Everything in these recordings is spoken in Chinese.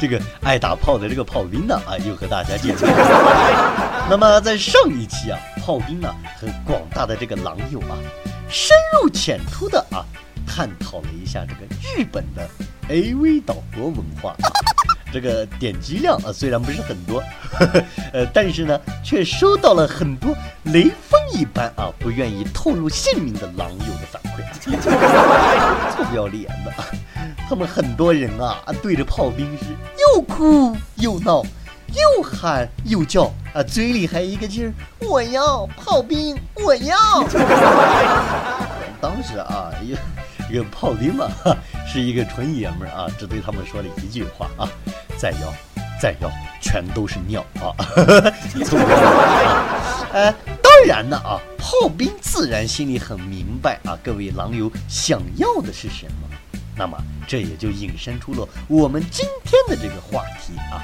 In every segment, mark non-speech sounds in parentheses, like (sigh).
这个爱打炮的这个炮兵呢啊，又和大家见面了。(laughs) 那么在上一期啊，炮兵呢和广大的这个狼友啊，深入浅出的啊，探讨了一下这个日本的 AV 岛国文化。这个点击量啊虽然不是很多，(laughs) 呃，但是呢，却收到了很多雷锋一般啊不愿意透露姓名的狼友的反馈，(laughs) 臭不要脸的。他们很多人啊，对着炮兵是又哭又闹，又喊又叫啊，嘴里还一个劲儿，我要炮兵，我要。(laughs) 当时啊，一一个炮兵嘛，是一个纯爷们儿啊，只对他们说了一句话啊，再要，再要，全都是尿啊！哎，(laughs) 当然了啊，炮兵自然心里很明白啊，各位狼友想要的是什么。那么，这也就引申出了我们今天的这个话题啊。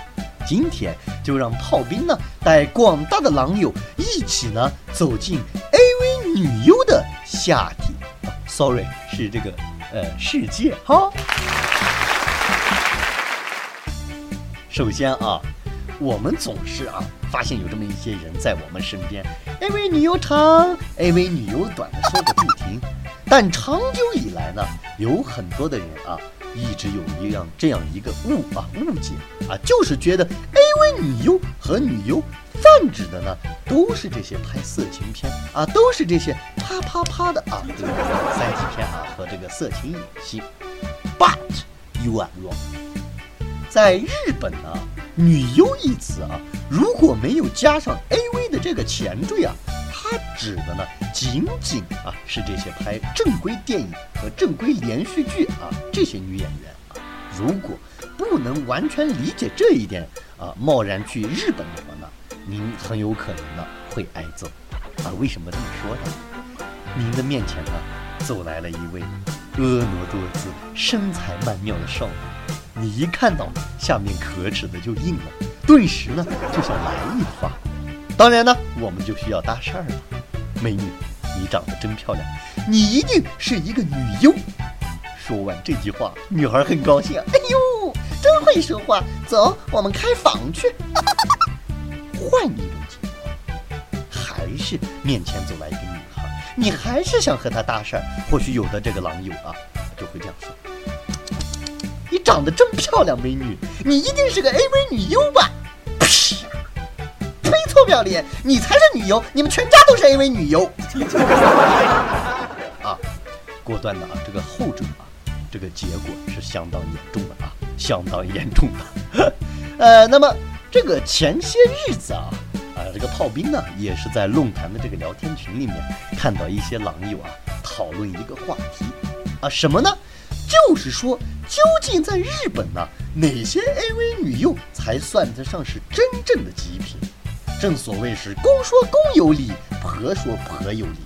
今天就让炮兵呢带广大的狼友一起呢走进 AV 女优的下体啊。Sorry，是这个呃世界哈。首先啊，我们总是啊发现有这么一些人在我们身边，AV 女优长，AV 女优短的说个不停。但长久以来呢，有很多的人啊，一直有一样这样一个误啊误解啊，就是觉得 AV 女优和女优泛指的呢，都是这些拍色情片啊，都是这些啪啪啪的啊，这个三级片啊和这个色情影戏。But you are wrong。在日本呢，女优一词啊，如果没有加上 AV 的这个前缀啊。它指的呢，仅仅啊是这些拍正规电影和正规连续剧啊这些女演员。如果不能完全理解这一点啊，贸然去日本的话呢，您很有可能呢会挨揍啊。为什么这么说呢？您的面前呢走来了一位婀娜多姿、身材曼妙的少女，你一看到下面可耻的就硬了，顿时呢就想来一发。当然呢，我们就需要搭讪了。美女，你长得真漂亮，你一定是一个女优。说完这句话，女孩很高兴。哎呦，真会说话！走，我们开房去。换一种情况，还是面前走来一个女孩，你还是想和她搭讪。或许有的这个狼友啊，就会这样说：你长得真漂亮，美女，你一定是个 AV 女优吧？不要脸！你才是女优，你们全家都是 AV 女优。(laughs) 啊，果断的啊，这个后者啊，这个结果是相当严重的啊，相当严重的。(laughs) 呃，那么这个前些日子啊，啊，这个炮兵呢，也是在论坛的这个聊天群里面看到一些狼友啊讨论一个话题啊，什么呢？就是说，究竟在日本呢，哪些 AV 女优才算得上是真正的极品？正所谓是公说公有理，婆说婆有理。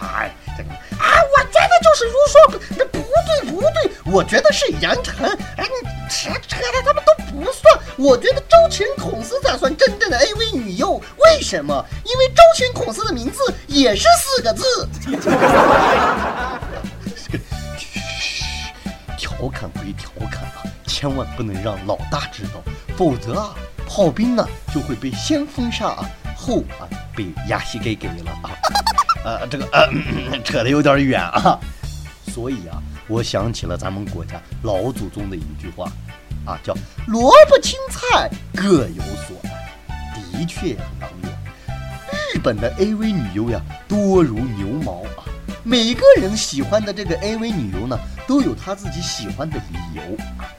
哎，这个啊，我觉得就是如说，那不对不对，我觉得是杨晨。哎，你扯扯的他们都不算。我觉得周群孔斯才算真正的 AV 女优。为什么？因为周群孔斯的名字也是四个字。调侃归调侃啊，千万不能让老大知道，否则啊。炮兵呢就会被先封杀啊，后啊被压西给给了啊，(laughs) 呃这个呃扯得有点远啊，所以啊我想起了咱们国家老祖宗的一句话啊，叫萝卜青菜各有所爱。的确呀，狼友，日本的 AV 女优呀多如牛毛啊，每个人喜欢的这个 AV 女优呢都有他自己喜欢的理由。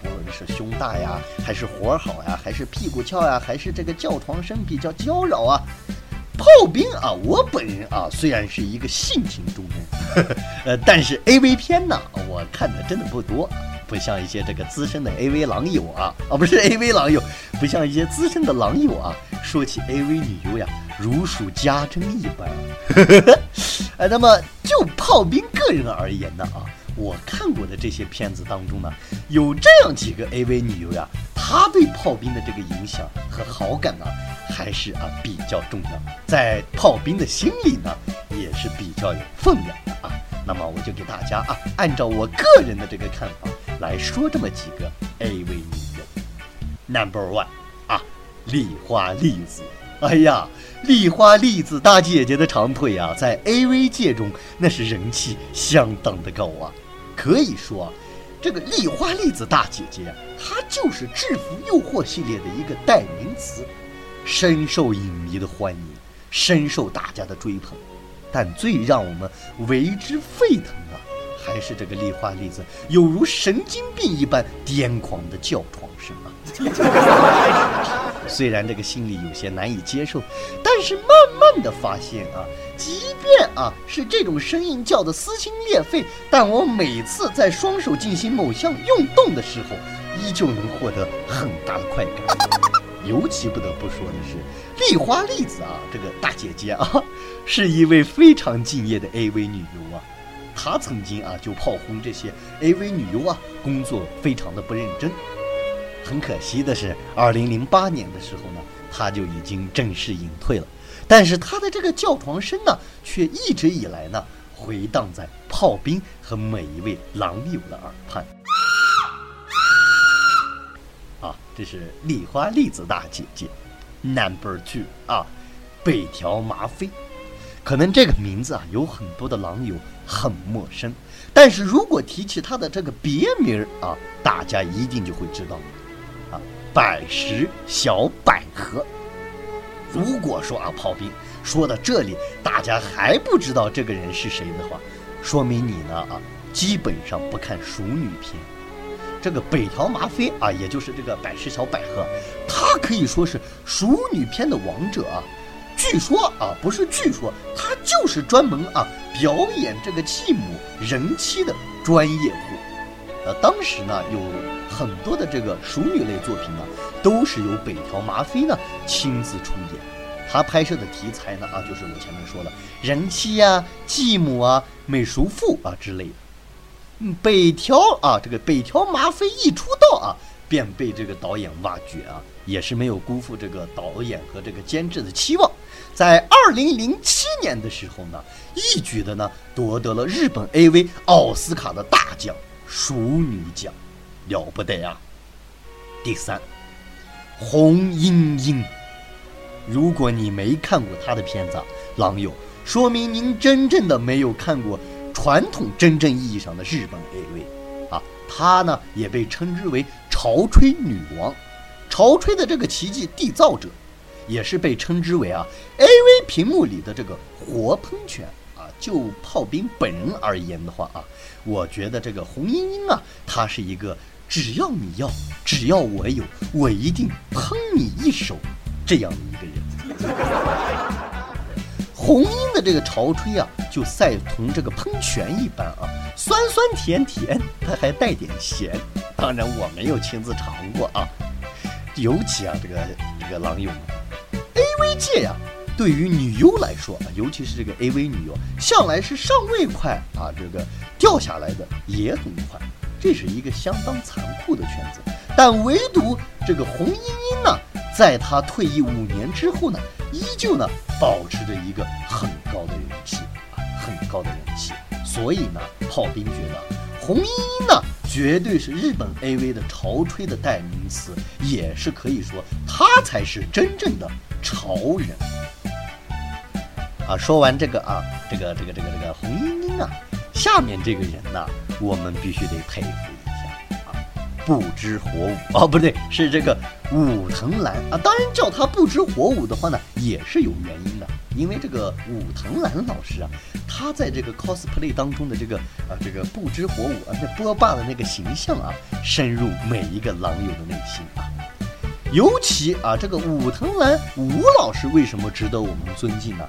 不论是胸大呀，还是活好呀，还是屁股翘呀，还是这个叫床声比较娇娆啊？炮兵啊，我本人啊，虽然是一个性情中人，(laughs) 呃，但是 A V 片呢，我看的真的不多，不像一些这个资深的 A V 狼友啊，啊，不是 A V 狼友，不像一些资深的狼友啊，说起 AV 女优呀，如数家珍一般。哎，(laughs) 那么就炮兵个人而言呢啊，我看过的这些片子当中呢，有这样几个 AV 女优呀，她对炮兵的这个影响和好感呢，还是啊比较重要，在炮兵的心里呢，也是比较有分量的啊。那么我就给大家啊，按照我个人的这个看法来说这么几个 AV 女优。Number one 啊，丽花栗子。哎呀，丽花栗子大姐姐的长腿啊，在 AV 界中那是人气相当的高啊。可以说啊，这个丽花栗子大姐姐，她就是《制服诱惑》系列的一个代名词，深受影迷的欢迎，深受大家的追捧。但最让我们为之沸腾的，还是这个丽花栗子有如神经病一般癫狂的叫床声啊！(laughs) 虽然这个心里有些难以接受，但是慢慢的发现啊，即便啊是这种声音叫的撕心裂肺，但我每次在双手进行某项运动的时候，依旧能获得很大的快感。(laughs) 尤其不得不说的是，丽花栗子啊，这个大姐姐啊，(laughs) 是一位非常敬业的 AV 女优啊。她曾经啊就炮轰这些 AV 女优啊，工作非常的不认真。很可惜的是，二零零八年的时候呢，她就已经正式隐退了。但是他的这个叫床声呢，却一直以来呢，回荡在炮兵和每一位狼友的耳畔。啊，这是丽花栗子大姐姐，Number Two 啊，北条麻妃。可能这个名字啊，有很多的狼友很陌生，但是如果提起她的这个别名儿啊，大家一定就会知道。啊百十小百合。如果说啊，炮兵说到这里，大家还不知道这个人是谁的话，说明你呢啊，基本上不看熟女片。这个北条麻妃啊，也就是这个百事小百合，她可以说是熟女片的王者啊。据说啊，不是据说，她就是专门啊表演这个继母人妻的专业户。呃，当时呢有。很多的这个熟女类作品呢，都是由北条麻妃呢亲自出演。她拍摄的题材呢啊，就是我前面说的人妻啊、继母啊、美熟妇啊之类的。嗯，北条啊，这个北条麻妃一出道啊，便被这个导演挖掘啊，也是没有辜负这个导演和这个监制的期望。在二零零七年的时候呢，一举的呢夺得了日本 AV 奥斯卡的大奖——熟女奖。了不得呀！第三，红莺莺，如果你没看过他的片子，狼友，说明您真正的没有看过传统真正意义上的日本 AV 啊。她呢也被称之为潮吹女王，潮吹的这个奇迹缔造者，也是被称之为啊 AV 屏幕里的这个活喷泉啊。就炮兵本人而言的话啊，我觉得这个红莺莺啊，她是一个。只要你要，只要我有，我一定喷你一手，这样的一个人。(laughs) 红樱的这个潮吹啊，就赛同这个喷泉一般啊，酸酸甜甜，它还带点咸。当然我没有亲自尝过啊。尤其啊，这个这个狼友们，AV 界呀，对于女优来说啊，尤其是这个 AV 女优，向来是上位快啊，这个掉下来的也很快。这是一个相当残酷的圈子，但唯独这个红莺莺呢，在她退役五年之后呢，依旧呢保持着一个很高的人气啊，很高的人气。所以呢，炮兵觉得红莺莺呢，绝对是日本 AV 的潮吹的代名词，也是可以说她才是真正的潮人。啊，说完这个啊，这个这个这个这个红莺莺啊。下面这个人呢，我们必须得佩服一下啊！不知火舞 (laughs) 哦，不对，是这个武藤兰啊。当然叫他不知火舞的话呢，也是有原因的。因为这个武藤兰老师啊，他在这个 cosplay 当中的这个啊这个不知火舞啊，那波霸的那个形象啊，深入每一个狼友的内心啊。尤其啊，这个武藤兰武老师为什么值得我们尊敬呢？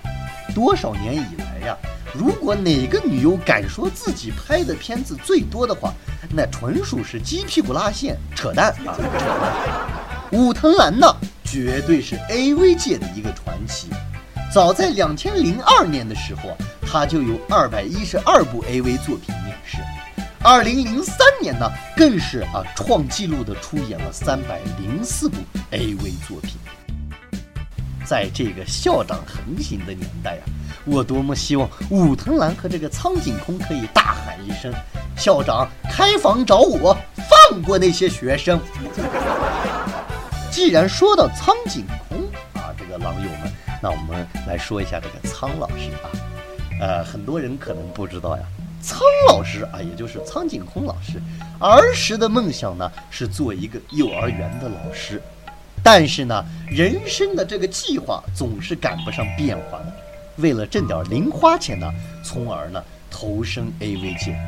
多少年以来呀？如果哪个女优敢说自己拍的片子最多的话，那纯属是鸡屁股拉线扯淡啊！武藤兰呢，绝对是 AV 界的一个传奇。早在两千零二年的时候啊，他就有二百一十二部 AV 作品面世。二零零三年呢，更是啊创纪录的出演了三百零四部 AV 作品。在这个校长横行的年代啊，我多么希望武藤兰和这个苍井空可以大喊一声：“校长开房找我，放过那些学生。”既然说到苍井空啊，这个狼友们，那我们来说一下这个苍老师啊。呃，很多人可能不知道呀。苍老师啊，也就是苍井空老师，儿时的梦想呢是做一个幼儿园的老师，但是呢，人生的这个计划总是赶不上变化的，为了挣点零花钱呢，从而呢投身 AV 界。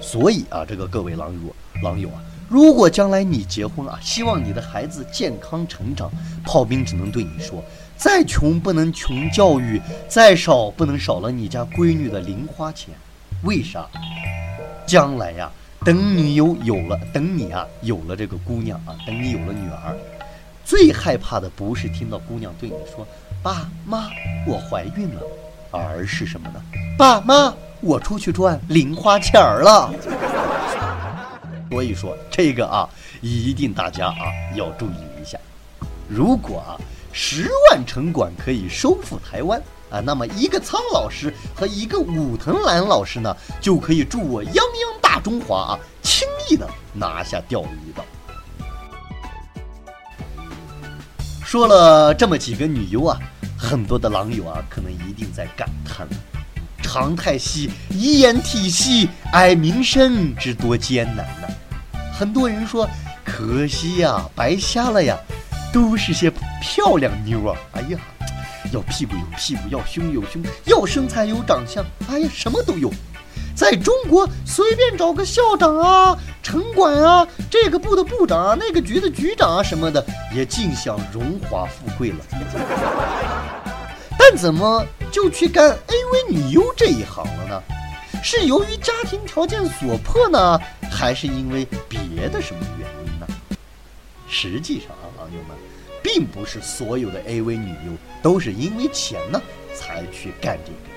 所以啊，这个各位狼友狼友啊，如果将来你结婚啊，希望你的孩子健康成长，炮兵只能对你说：再穷不能穷教育，再少不能少了你家闺女的零花钱。为啥？将来呀，等你有有了，等你啊有了这个姑娘啊，等你有了女儿，最害怕的不是听到姑娘对你说“爸妈，我怀孕了”，而是什么呢？“爸妈，我出去赚零花钱儿了。”所以说这个啊，一定大家啊要注意一下。如果啊，十万城管可以收复台湾。啊，那么一个苍老师和一个武藤兰老师呢，就可以助我泱泱大中华啊，轻易的拿下钓鱼岛。说了这么几个女优啊，很多的狼友啊，可能一定在感叹了：长太息，一言体系，爱名声之多艰难呐！很多人说，可惜呀，白瞎了呀，都是些漂亮妞啊！哎呀。要屁股有屁股，要胸有胸，要身材有长相，哎呀，什么都有。在中国，随便找个校长啊、城管啊、这个部的部长啊、那个局的局长啊什么的，也尽享荣华富贵了。但怎么就去干 AV 女优这一行了呢？是由于家庭条件所迫呢，还是因为别的什么原因呢？实际上啊，朋友们。并不是所有的 AV 女优都是因为钱呢才去干这个，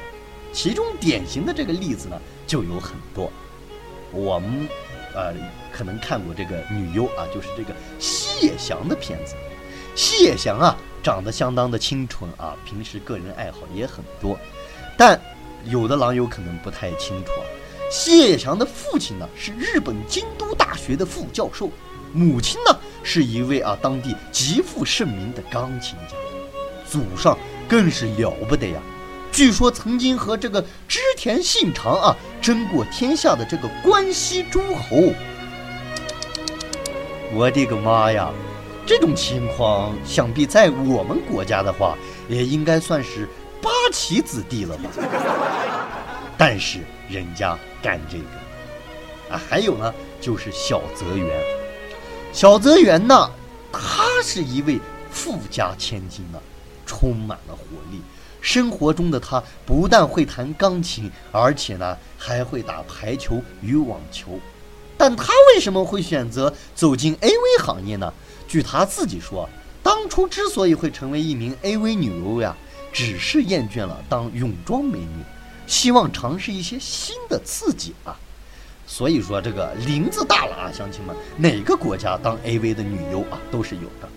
其中典型的这个例子呢就有很多。我们呃可能看过这个女优啊，就是这个西野祥的片子。西野祥啊长得相当的清纯啊，平时个人爱好也很多。但有的狼友可能不太清楚啊，西野祥的父亲呢是日本京都大学的副教授。母亲呢，是一位啊当地极负盛名的钢琴家，祖上更是了不得呀！据说曾经和这个织田信长啊争过天下的这个关西诸侯。我的个妈呀！这种情况想必在我们国家的话，也应该算是八旗子弟了吧？(laughs) 但是人家干这个啊，还有呢，就是小泽圆。小泽圆呢，他是一位富家千金啊，充满了活力。生活中的她不但会弹钢琴，而且呢还会打排球与网球。但她为什么会选择走进 AV 行业呢？据她自己说，当初之所以会成为一名 AV 女优呀，只是厌倦了当泳装美女，希望尝试一些新的刺激啊。所以说这个林子大了啊，乡亲们，哪个国家当 AV 的女优啊都是有的。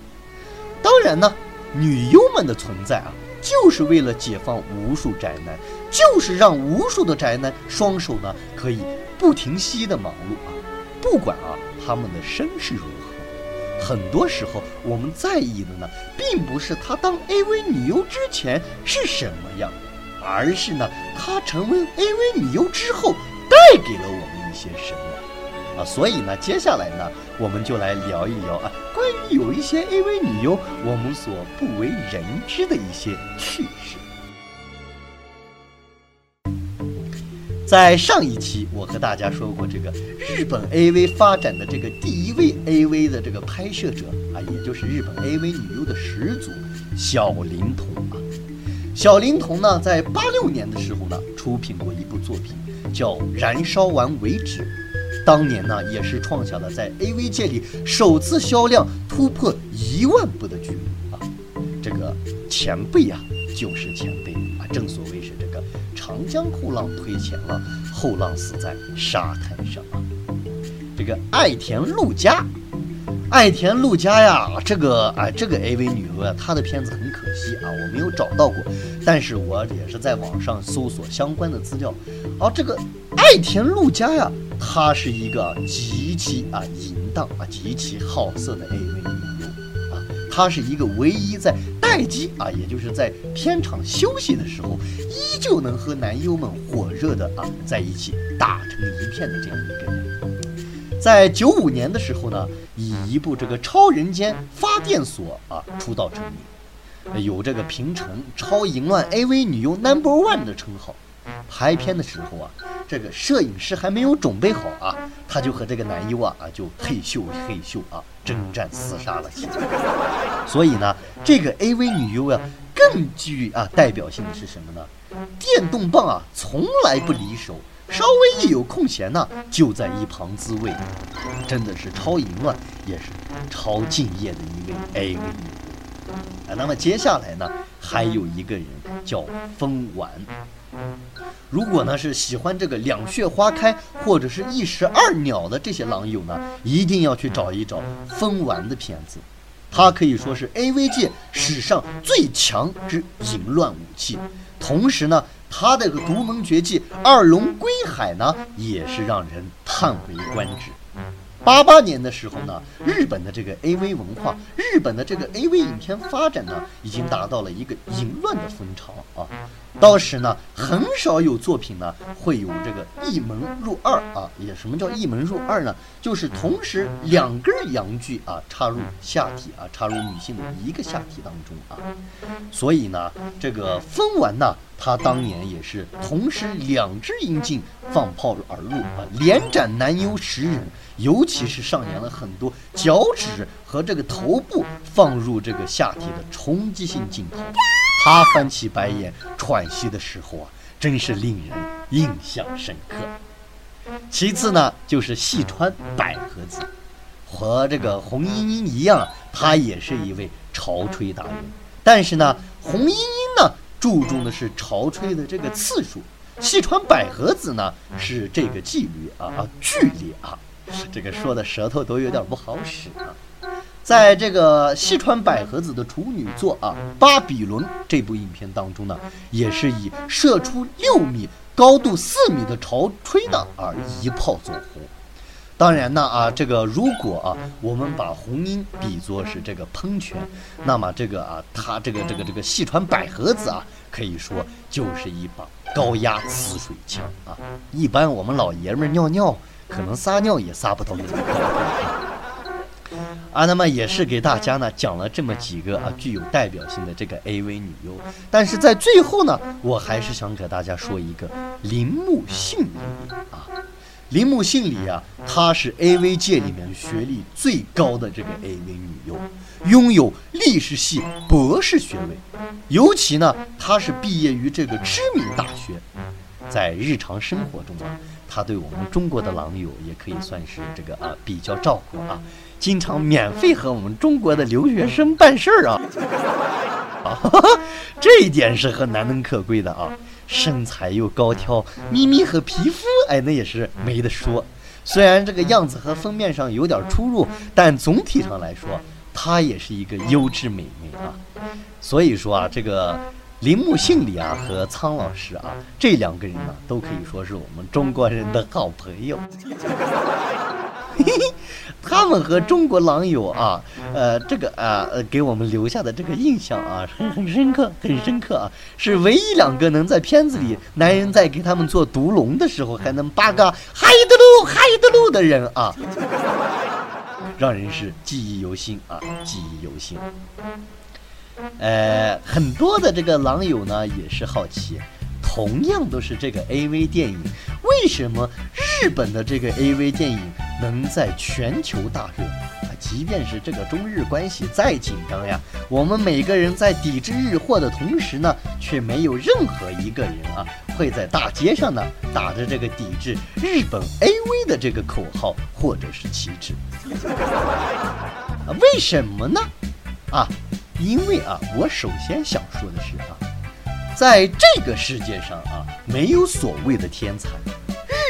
当然呢，女优们的存在啊，就是为了解放无数宅男，就是让无数的宅男双手呢可以不停息的忙碌啊。不管啊他们的身世如何，很多时候我们在意的呢，并不是他当 AV 女优之前是什么样，而是呢她成为 AV 女优之后带给了我们。一些什么所以呢，接下来呢，我们就来聊一聊啊，关于有一些 AV 女优我们所不为人知的一些趣事。在上一期，我和大家说过，这个日本 AV 发展的这个第一位 AV 的这个拍摄者啊，也就是日本 AV 女优的始祖小林童啊。小林童呢，在八六年的时候呢，出品过一部作品。叫燃烧完为止，当年呢也是创下了在 AV 界里首次销量突破一万部的记录啊！这个前辈啊，就是前辈啊，正所谓是这个长江后浪推前浪，后浪死在沙滩上啊。这个爱田陆佳，爱田陆佳呀，这个啊，这个 AV 女优啊，她的片子很可惜啊，我没有找到过，但是我也是在网上搜索相关的资料。而这个爱田陆佳呀，她是一个极其啊淫荡啊、极其好色的 AV 女优啊，她是一个唯一在待机啊，也就是在片场休息的时候，依旧能和男优们火热的啊在一起打成一片的这样一个人。在九五年的时候呢，以一部这个《超人间发电所》啊出道成名，有这个平成超淫乱 AV 女优 Number One 的称号。拍片的时候啊，这个摄影师还没有准备好啊，他就和这个男优啊啊就嘿咻嘿咻啊征战厮杀了起来。所以呢，这个 AV 女优啊更具啊代表性的是什么呢？电动棒啊从来不离手。稍微一有空闲呢，就在一旁自慰，真的是超淫乱，也是超敬业的一位 AV 女优。啊，那么接下来呢，还有一个人叫风丸。如果呢是喜欢这个两穴花开或者是一石二鸟的这些狼友呢，一定要去找一找风丸的片子。他可以说是 AV 界史上最强之淫乱武器，同时呢。他的个独门绝技二龙归海呢，也是让人叹为观止。八八年的时候呢，日本的这个 AV 文化，日本的这个 AV 影片发展呢，已经达到了一个淫乱的风潮啊。当时呢，很少有作品呢会有这个一门入二啊。也什么叫一门入二呢？就是同时两根阳具啊插入下体啊，插入女性的一个下体当中啊。所以呢，这个风丸呢，他当年也是同时两只阴茎放炮而入啊，连斩男优十人。尤其是上演了很多脚趾和这个头部放入这个下体的冲击性镜头，他翻起白眼喘息的时候啊，真是令人印象深刻。其次呢，就是细川百合子，和这个红樱樱一样，她也是一位潮吹达人。但是呢，红樱樱呢注重的是潮吹的这个次数，细川百合子呢是这个纪律啊啊剧烈啊。这个说的舌头都有点不好使啊，在这个西川百合子的处女作啊《巴比伦》这部影片当中呢，也是以射出六米、高度四米的潮吹呢而一炮走红。当然呢啊，这个如果啊我们把红樱比作是这个喷泉，那么这个啊它这个这个这个细川百合子啊，可以说就是一把高压呲水枪啊。一般我们老爷们尿尿。可能撒尿也撒不到那种高啊！那么也是给大家呢讲了这么几个啊具有代表性的这个 AV 女优，但是在最后呢，我还是想给大家说一个铃木杏里啊。铃木杏里啊，她是 AV 界里面学历最高的这个 AV 女优，拥有历史系博士学位，尤其呢，她是毕业于这个知名大学，在日常生活中啊。他对我们中国的狼友也可以算是这个啊比较照顾啊，经常免费和我们中国的留学生办事儿啊，啊，(laughs) 这一点是很难能可贵的啊，身材又高挑，咪咪和皮肤哎那也是没得说，虽然这个样子和封面上有点出入，但总体上来说，她也是一个优质美眉啊，所以说啊这个。铃木杏里啊和苍老师啊这两个人呢都可以说是我们中国人的好朋友，嘿 (laughs) 嘿他们和中国狼友啊，呃这个啊呃给我们留下的这个印象啊很很深刻很深刻啊，是唯一两个能在片子里男人在给他们做毒龙的时候还能八个嗨的路嗨的路的人啊，让人是记忆犹新啊记忆犹新。呃，很多的这个狼友呢也是好奇，同样都是这个 AV 电影，为什么日本的这个 AV 电影能在全球大热？啊，即便是这个中日关系再紧张呀，我们每个人在抵制日货的同时呢，却没有任何一个人啊会在大街上呢打着这个抵制日本 AV 的这个口号或者是旗帜。啊，为什么呢？啊？因为啊，我首先想说的是啊，在这个世界上啊，没有所谓的天才。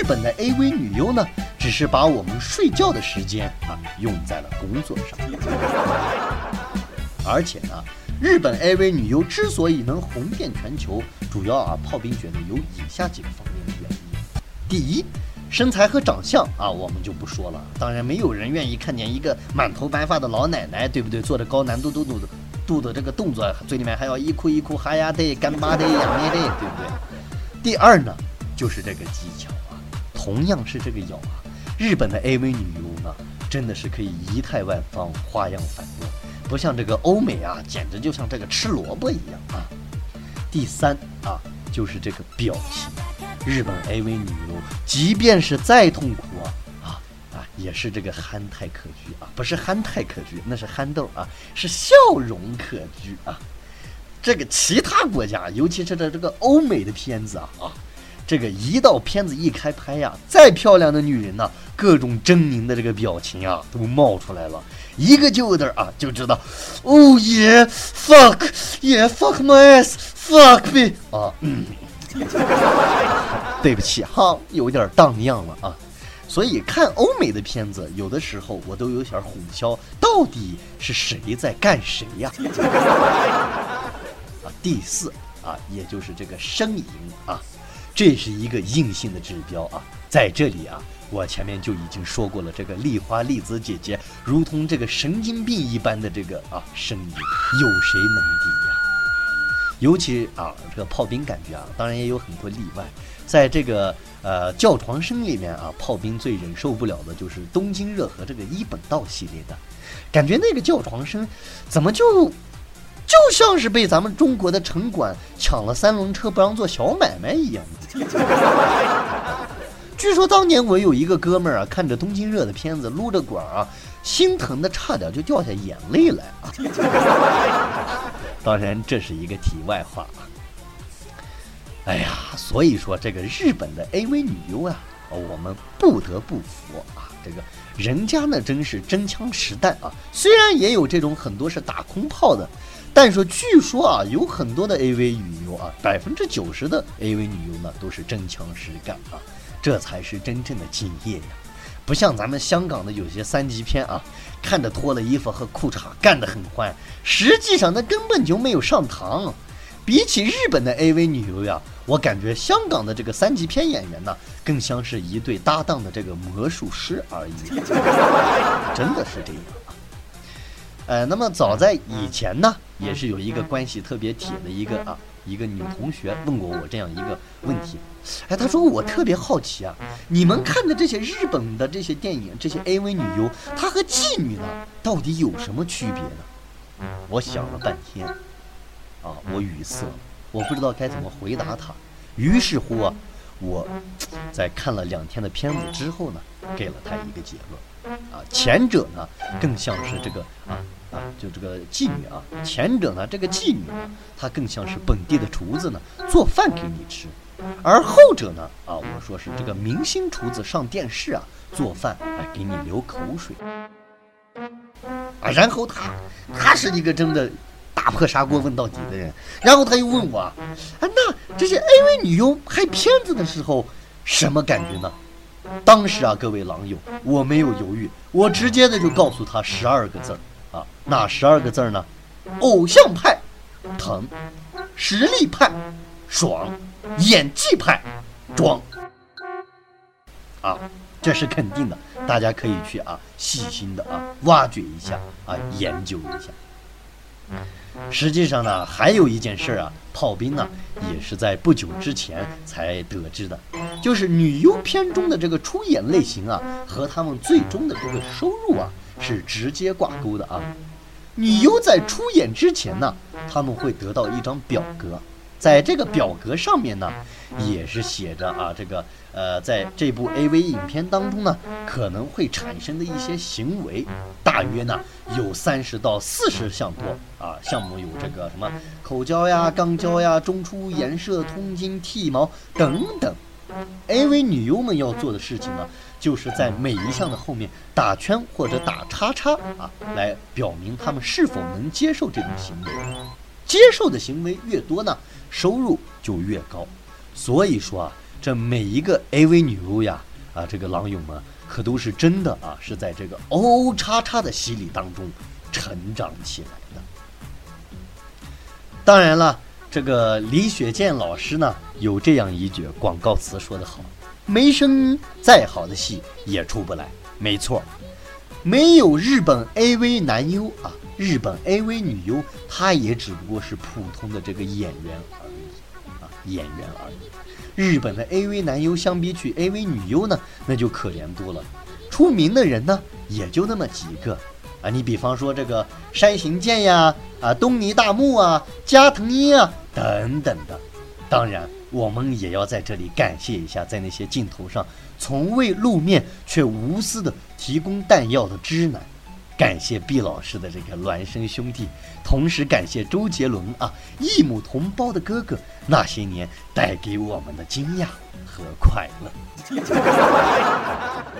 日本的 AV 女优呢，只是把我们睡觉的时间啊用在了工作上。(laughs) 而且呢，日本 AV 女优之所以能红遍全球，主要啊，炮兵觉得有以下几个方面的原因。第一，身材和长相啊，我们就不说了。当然，没有人愿意看见一个满头白发的老奶奶，对不对？做着高难度度度的度的这个动作，嘴里面还要一哭一哭哈呀的干巴的呀咩的，对不对？第二呢，就是这个技巧。同样是这个咬啊，日本的 AV 女优呢，真的是可以仪态万方，花样繁多，不像这个欧美啊，简直就像这个吃萝卜一样啊。第三啊，就是这个表情，日本 AV 女优即便是再痛苦啊啊啊，也是这个憨态可掬啊，不是憨态可掬，那是憨豆啊，是笑容可掬啊。这个其他国家，尤其是在这个欧美的片子啊啊。这个一到片子一开拍呀，再漂亮的女人呢，各种狰狞的这个表情啊，都冒出来了，一个劲的啊，就知道，Oh yeah fuck yeah fuck my ass fuck me 啊，嗯，对不起哈，有点荡漾了啊，所以看欧美的片子，有的时候我都有点混淆，到底是谁在干谁呀？(laughs) 啊，第四啊，也就是这个声音啊。这是一个硬性的指标啊，在这里啊，我前面就已经说过了，这个丽花丽子姐姐如同这个神经病一般的这个啊声音，有谁能敌呀？尤其啊，这个炮兵感觉啊，当然也有很多例外，在这个呃叫床声里面啊，炮兵最忍受不了的就是东京热和这个一本道系列的，感觉那个叫床声怎么就？就像是被咱们中国的城管抢了三轮车不让做小买卖一样。据说当年我有一个哥们儿啊，看着东京热的片子，撸着管啊，心疼的差点就掉下眼泪来啊。当然这是一个题外话啊。哎呀，所以说这个日本的 AV 女优啊，我们不得不服啊，这个人家呢真是真枪实弹啊，虽然也有这种很多是打空炮的。但是据说啊，有很多的 AV 女优啊，百分之九十的 AV 女优呢都是真枪实干啊，这才是真正的敬业呀！不像咱们香港的有些三级片啊，看着脱了衣服和裤衩干得很欢，实际上那根本就没有上膛。比起日本的 AV 女优呀，我感觉香港的这个三级片演员呢，更像是一对搭档的这个魔术师而已，(laughs) 真的是这样啊。呃，那么早在以前呢，也是有一个关系特别铁的一个啊，一个女同学问过我这样一个问题，哎，她说我特别好奇啊，你们看的这些日本的这些电影，这些 AV 女优，她和妓女呢到底有什么区别呢？我想了半天，啊，我语塞，我不知道该怎么回答她。于是乎啊，我在看了两天的片子之后呢，给了她一个结论，啊，前者呢更像是这个啊。啊，就这个妓女啊，前者呢，这个妓女呢，她更像是本地的厨子呢，做饭给你吃；而后者呢，啊，我说是这个明星厨子上电视啊，做饭来给你流口水。啊，然后他，他是一个真的打破砂锅问到底的人。然后他又问我，啊，那这些 AV 女优拍片子的时候什么感觉呢？当时啊，各位狼友，我没有犹豫，我直接的就告诉他十二个字儿。啊，哪十二个字儿呢？偶像派，疼；实力派，爽；演技派，装。啊，这是肯定的，大家可以去啊，细心的啊，挖掘一下啊，研究一下。实际上呢，还有一件事啊，炮兵呢也是在不久之前才得知的，就是女优片中的这个出演类型啊，和他们最终的这个收入啊。是直接挂钩的啊！女优在出演之前呢，他们会得到一张表格，在这个表格上面呢，也是写着啊，这个呃，在这部 AV 影片当中呢，可能会产生的一些行为，大约呢有三十到四十项多啊。项目有这个什么口交呀、肛交呀、中出、颜射、通经、剃毛等等 AV 女优们要做的事情呢，就是在每一项的后面打圈或者打叉叉啊，来表明他们是否能接受这种行为。接受的行为越多呢，收入就越高。所以说啊，这每一个 AV 女优呀，啊，这个狼友们可都是真的啊，是在这个 O 叉叉的洗礼当中成长起来的。当然了。这个李雪健老师呢，有这样一句广告词说得好：“没声音，再好的戏也出不来。”没错，没有日本 AV 男优啊，日本 AV 女优，她也只不过是普通的这个演员而已啊，演员而已。日本的 AV 男优相比起 AV 女优呢，那就可怜多了，出名的人呢，也就那么几个。啊，你比方说这个山行健呀，啊，东尼大木啊，加藤鹰啊，等等的。当然，我们也要在这里感谢一下，在那些镜头上从未露面却无私的提供弹药的知男。感谢毕老师的这个孪生兄弟，同时感谢周杰伦啊，异母同胞的哥哥，那些年带给我们的惊讶和快乐。(laughs)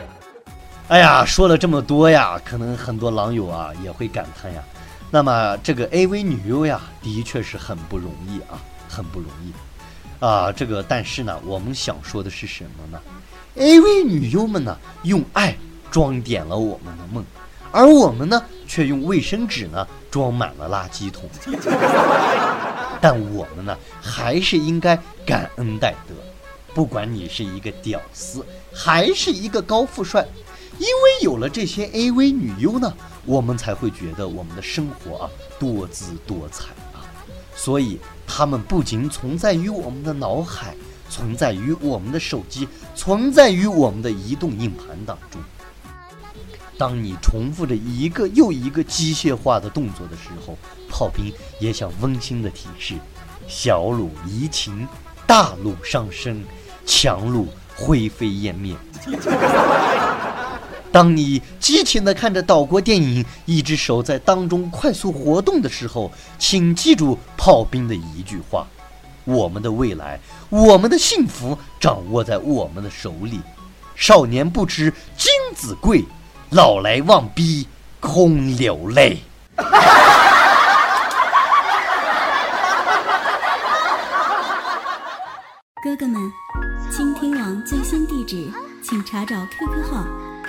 哎呀，说了这么多呀，可能很多狼友啊也会感叹呀。那么这个 AV 女优呀，的确是很不容易啊，很不容易啊。这个但是呢，我们想说的是什么呢？AV 女优们呢，用爱装点了我们的梦，而我们呢，却用卫生纸呢装满了垃圾桶。(laughs) 但我们呢，还是应该感恩戴德，不管你是一个屌丝，还是一个高富帅。因为有了这些 AV 女优呢，我们才会觉得我们的生活啊多姿多彩。所以，她们不仅存在于我们的脑海，存在于我们的手机，存在于我们的移动硬盘当中。当你重复着一个又一个机械化的动作的时候，炮兵也想温馨的提示：小鲁移情，大鲁伤身，强鲁灰飞烟灭。当你激情地看着岛国电影，一只手在当中快速活动的时候，请记住炮兵的一句话：我们的未来，我们的幸福掌握在我们的手里。少年不知金子贵，老来望逼空流泪。哥哥们，倾听网最新地址，请查找 QQ 号。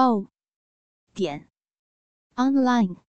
哦，点，online。